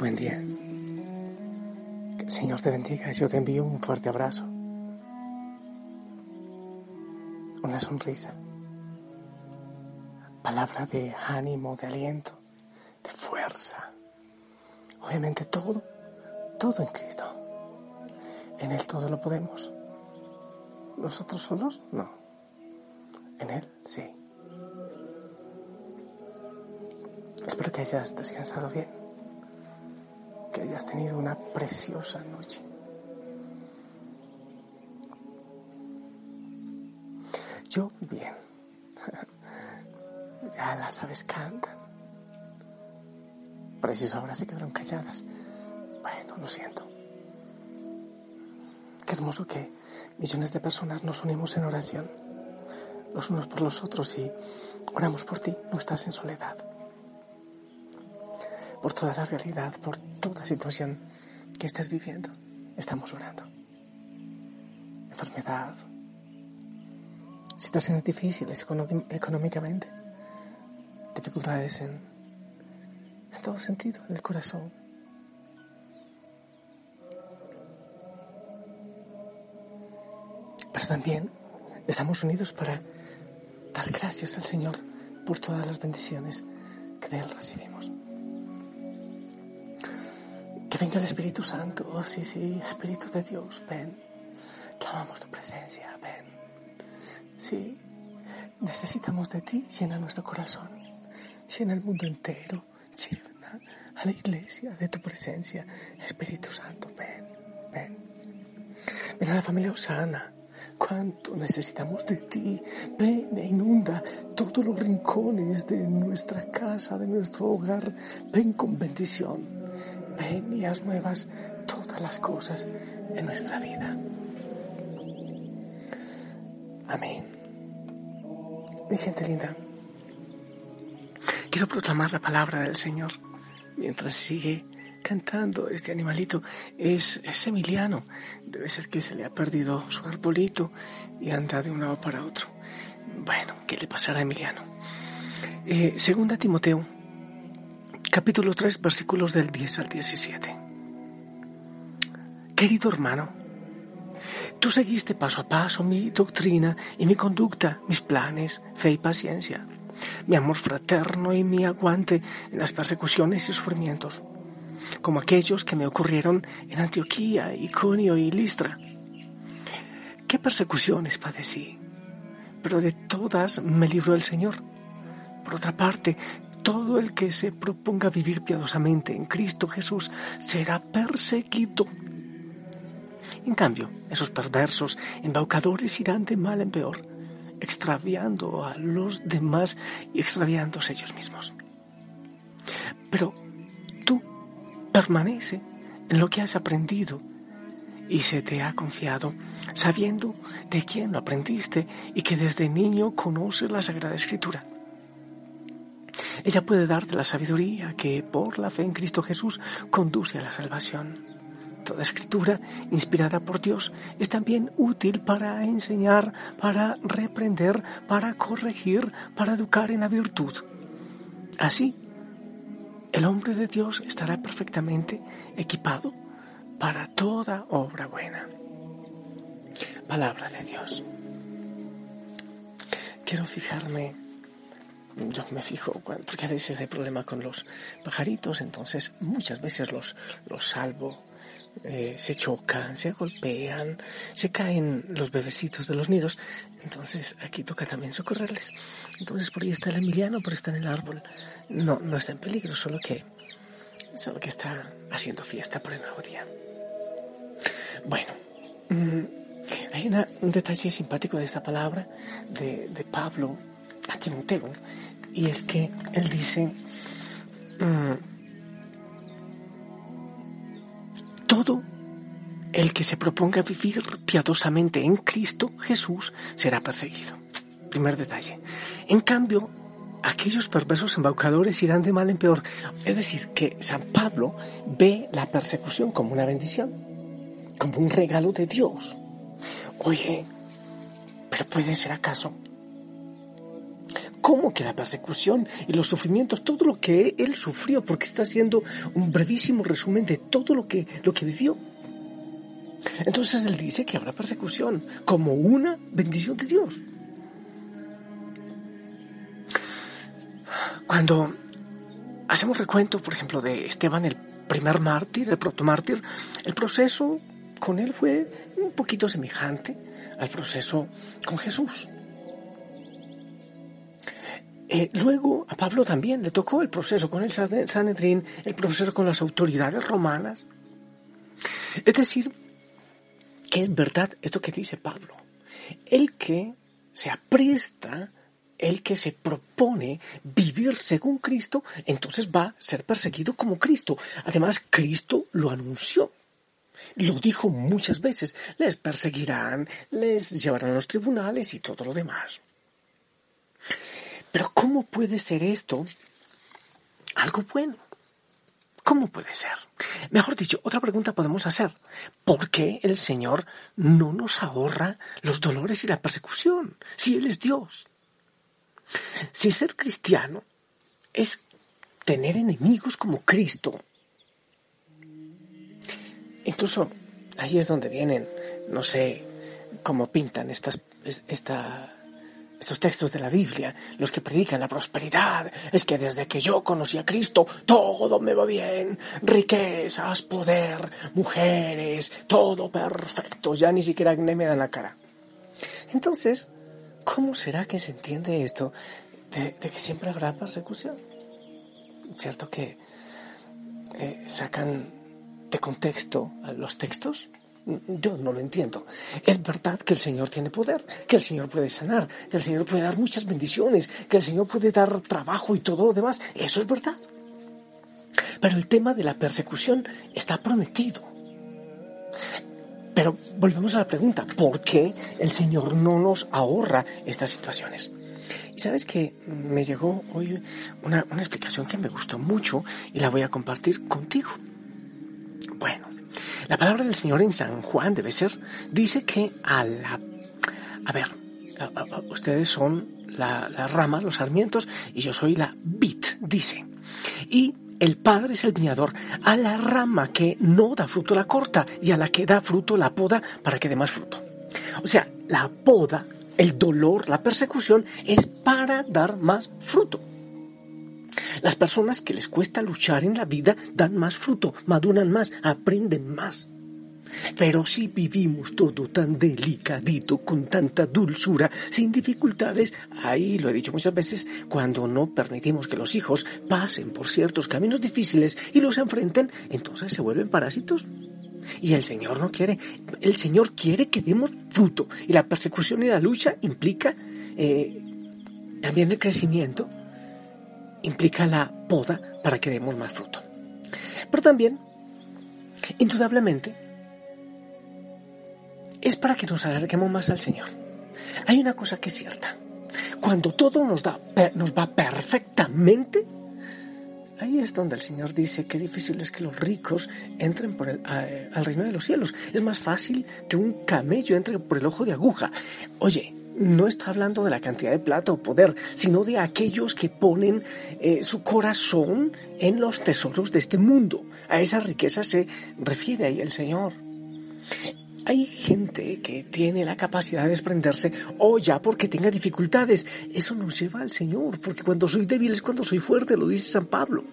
Buen día. Señor te bendiga. Yo te envío un fuerte abrazo. Una sonrisa. Palabra de ánimo, de aliento, de fuerza. Obviamente todo, todo en Cristo. En Él todo lo podemos. ¿Nosotros solos? No. En Él sí. Espero que hayas descansado bien que hayas tenido una preciosa noche. Yo bien. Ya las aves cantan. Preciso ahora se quedaron calladas. Bueno, lo siento. Qué hermoso que millones de personas nos unimos en oración, los unos por los otros y oramos por ti, no estás en soledad por toda la realidad, por toda situación que estás viviendo. Estamos orando. Enfermedad, situaciones difíciles económicamente, dificultades en, en todo sentido, en el corazón. Pero también estamos unidos para dar gracias al Señor por todas las bendiciones que de Él recibimos. Venga el Espíritu Santo. Sí, sí, Espíritu de Dios, ven. Clamamos tu presencia, ven. Sí, necesitamos de ti. Llena nuestro corazón. Llena el mundo entero. Llena a la iglesia de tu presencia. Espíritu Santo, ven, ven. Ven a la familia Osana. Cuánto necesitamos de ti. Ven e inunda todos los rincones de nuestra casa, de nuestro hogar. Ven con bendición haz nuevas todas las cosas en nuestra vida. Amén. Mi gente linda, quiero proclamar la palabra del Señor mientras sigue cantando este animalito. Es, Emiliano. Debe ser que se le ha perdido su arbolito y anda de un lado para otro. Bueno, ¿qué le pasará a Emiliano? Eh, segunda Timoteo capítulo 3, versículos del 10 al 17. Querido hermano, tú seguiste paso a paso mi doctrina y mi conducta, mis planes, fe y paciencia, mi amor fraterno y mi aguante en las persecuciones y sufrimientos, como aquellos que me ocurrieron en Antioquía, Iconio y Listra. ¿Qué persecuciones padecí? Pero de todas me libró el Señor. Por otra parte, todo el que se proponga vivir piadosamente en Cristo Jesús será perseguido. En cambio, esos perversos embaucadores irán de mal en peor, extraviando a los demás y extraviándose ellos mismos. Pero tú permanece en lo que has aprendido y se te ha confiado, sabiendo de quién lo aprendiste y que desde niño conoces la Sagrada Escritura ella puede darte la sabiduría que por la fe en Cristo Jesús conduce a la salvación. Toda escritura, inspirada por Dios, es también útil para enseñar, para reprender, para corregir, para educar en la virtud. Así, el hombre de Dios estará perfectamente equipado para toda obra buena. Palabra de Dios. Quiero fijarme yo me fijo, porque a veces hay problema con los pajaritos, entonces muchas veces los, los salvo, eh, se chocan, se golpean, se caen los bebecitos de los nidos, entonces aquí toca también socorrerles. Entonces por ahí está el Emiliano, por está en el árbol. No, no está en peligro, solo que, solo que está haciendo fiesta por el nuevo día. Bueno, mm, hay un detalle simpático de esta palabra de, de Pablo a Timoteo, y es que él dice, mm, todo el que se proponga vivir piadosamente en Cristo Jesús será perseguido. Primer detalle. En cambio, aquellos perversos embaucadores irán de mal en peor. Es decir, que San Pablo ve la persecución como una bendición, como un regalo de Dios. Oye, pero puede ser acaso ¿Cómo que la persecución y los sufrimientos, todo lo que él sufrió, porque está haciendo un brevísimo resumen de todo lo que, lo que vivió? Entonces él dice que habrá persecución como una bendición de Dios. Cuando hacemos recuento, por ejemplo, de Esteban, el primer mártir, el protomártir, el proceso con él fue un poquito semejante al proceso con Jesús. Eh, luego a Pablo también le tocó el proceso con el Sanedrín, el proceso con las autoridades romanas. Es decir, que es verdad esto que dice Pablo. El que se apresta, el que se propone vivir según Cristo, entonces va a ser perseguido como Cristo. Además, Cristo lo anunció. Lo dijo muchas veces. Les perseguirán, les llevarán a los tribunales y todo lo demás. Pero ¿cómo puede ser esto algo bueno? ¿Cómo puede ser? Mejor dicho, otra pregunta podemos hacer. ¿Por qué el Señor no nos ahorra los dolores y la persecución si Él es Dios? Si ser cristiano es tener enemigos como Cristo, incluso ahí es donde vienen, no sé cómo pintan estas, esta estos textos de la Biblia, los que predican la prosperidad, es que desde que yo conocí a Cristo todo me va bien, riquezas, poder, mujeres, todo perfecto, ya ni siquiera me dan la cara. Entonces, ¿cómo será que se entiende esto de, que siempre habrá persecución? ¿Cierto que eh, sacan de contexto los textos? Yo no lo entiendo. Es verdad que el Señor tiene poder, que el Señor puede sanar, que el Señor puede dar muchas bendiciones, que el Señor puede dar trabajo y todo lo demás. Eso es verdad. Pero el tema de la persecución está prometido. Pero volvemos a la pregunta, ¿por qué el Señor no nos ahorra estas situaciones? Y sabes que me llegó hoy una, una explicación que me gustó mucho y la voy a compartir contigo. La palabra del Señor en San Juan debe ser, dice que a la... A ver, ustedes son la, rama, los sarmientos, y yo soy la vid, dice. Y el Padre es el viñador. A la rama que no da fruto la corta y a la que da fruto la poda para que dé más fruto. O sea, la poda, el dolor, la persecución es para dar más fruto. Las personas que les cuesta luchar en la vida dan más fruto, maduran más, aprenden más. Pero si vivimos todo tan delicadito, con tanta dulzura, sin dificultades, ahí lo he dicho muchas veces, cuando no permitimos que los hijos pasen por ciertos caminos difíciles y los enfrenten, entonces se vuelven parásitos. Y el Señor no quiere, el Señor quiere que demos fruto. Y la persecución y la lucha implica eh, también el crecimiento implica la poda para que demos más fruto. Pero también, indudablemente, es para que nos alarguemos más al Señor. Hay una cosa que es cierta. Cuando todo nos, da, nos va perfectamente, ahí es donde el Señor dice que difícil es que los ricos entren por el, al reino de los cielos. Es más fácil que un camello entre por el ojo de aguja. Oye, no está hablando de la cantidad de plata o poder, sino de aquellos que ponen eh, su corazón en los tesoros de este mundo. A esa riqueza se refiere ahí el Señor. Hay gente que tiene la capacidad de desprenderse o ya porque tenga dificultades. Eso nos lleva al Señor, porque cuando soy débil es cuando soy fuerte, lo dice San Pablo.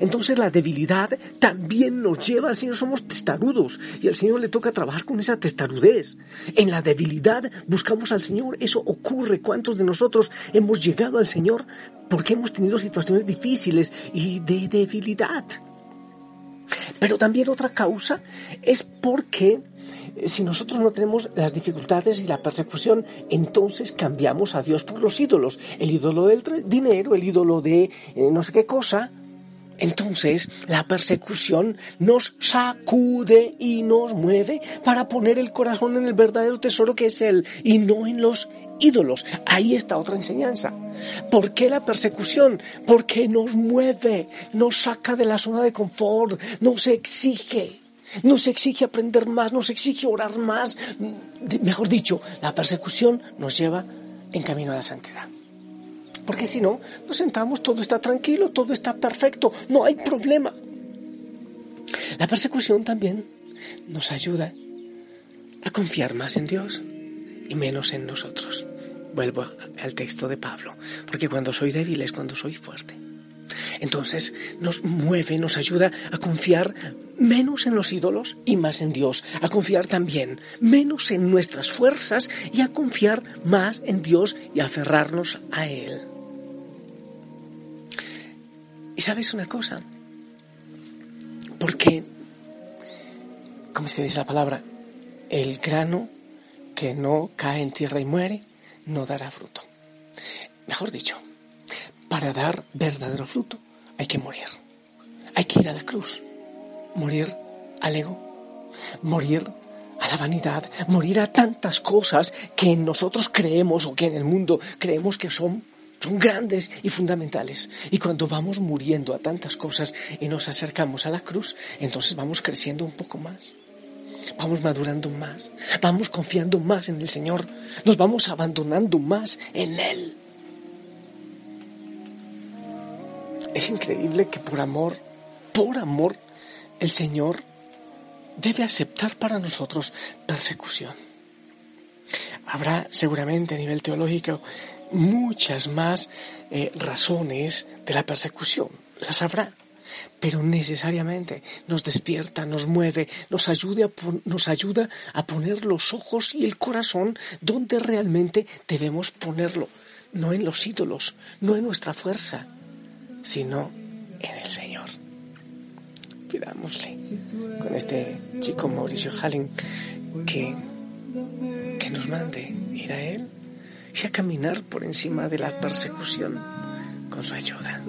Entonces la debilidad también nos lleva al Señor, somos testarudos y al Señor le toca trabajar con esa testarudez. En la debilidad buscamos al Señor, eso ocurre. ¿Cuántos de nosotros hemos llegado al Señor porque hemos tenido situaciones difíciles y de debilidad? Pero también otra causa es porque si nosotros no tenemos las dificultades y la persecución, entonces cambiamos a Dios por los ídolos. El ídolo del dinero, el ídolo de eh, no sé qué cosa. Entonces la persecución nos sacude y nos mueve para poner el corazón en el verdadero tesoro que es Él y no en los ídolos. Ahí está otra enseñanza. ¿Por qué la persecución? Porque nos mueve, nos saca de la zona de confort, nos exige. Nos exige aprender más, nos exige orar más. Mejor dicho, la persecución nos lleva en camino a la santidad. Porque si no, nos sentamos, todo está tranquilo, todo está perfecto, no hay problema. La persecución también nos ayuda a confiar más en Dios y menos en nosotros. Vuelvo al texto de Pablo, porque cuando soy débil es cuando soy fuerte. Entonces nos mueve, nos ayuda a confiar menos en los ídolos y más en Dios, a confiar también menos en nuestras fuerzas y a confiar más en Dios y a aferrarnos a Él. Y sabes una cosa, porque, ¿cómo se dice la palabra? El grano que no cae en tierra y muere, no dará fruto. Mejor dicho, para dar verdadero fruto hay que morir. Hay que ir a la cruz. Morir al ego. Morir a la vanidad. Morir a tantas cosas que nosotros creemos o que en el mundo creemos que son, son grandes y fundamentales. Y cuando vamos muriendo a tantas cosas y nos acercamos a la cruz, entonces vamos creciendo un poco más vamos madurando más, vamos confiando más en el Señor, nos vamos abandonando más en Él. Es increíble que por amor, por amor, el Señor debe aceptar para nosotros persecución. Habrá seguramente a nivel teológico muchas más eh, razones de la persecución, las habrá pero necesariamente nos despierta, nos mueve, nos ayuda, nos ayuda a poner los ojos y el corazón donde realmente debemos ponerlo, no en los ídolos, no en nuestra fuerza, sino en el Señor. Pidámosle con este chico Mauricio Halling que, que nos mande ir a Él y a caminar por encima de la persecución con su ayuda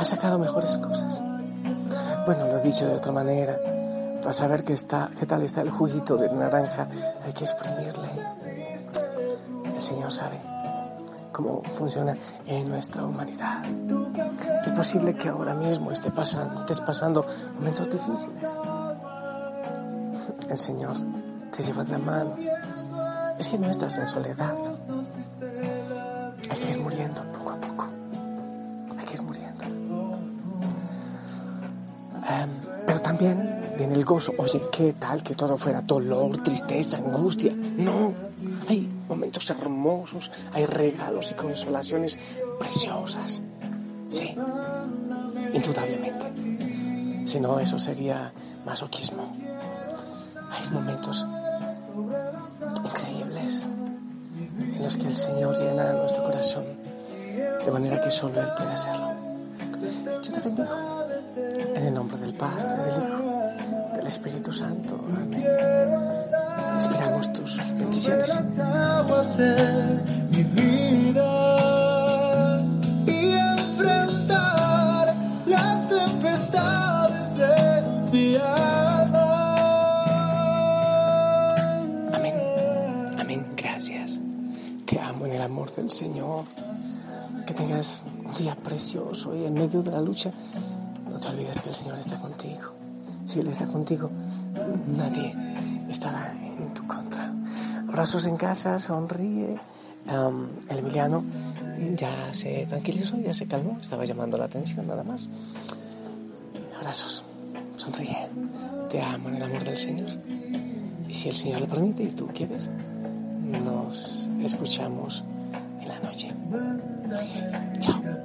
ha sacado mejores cosas. Bueno, lo he dicho de otra manera, para saber qué, está, qué tal está el juguito de naranja hay que exprimirle Señor sabe cómo funciona en nuestra humanidad. Es posible que ahora mismo esté pasando, estés pasando momentos difíciles. El Señor te lleva de la mano. Es que no estás en soledad. Em, pero también viene el gozo. Oye, ¿qué tal que todo fuera dolor, tristeza, angustia? No. Hay momentos hermosos, hay regalos y consolaciones preciosas. Sí, indudablemente. Si no, eso sería masoquismo. Hay momentos increíbles en los que el Señor llena nuestro corazón de manera que solo Él puede hacerlo. Yo te bendigo en el nombre del Padre, del Hijo, del Espíritu Santo. Amén. Esperamos tus bendiciones. Amén. Amén. Gracias. Te amo en el amor del Señor. Que tengas un día precioso y en medio de la lucha, te olvides que el Señor está contigo. Si Él está contigo, nadie estará en tu contra. Abrazos en casa, sonríe. El Emiliano ya se tranquilizó, ya se calmó, estaba llamando la atención nada más. Abrazos, sonríe. Te amo en el amor del Señor. Y si el Señor lo permite y tú quieres, nos escuchamos en la noche. Chao.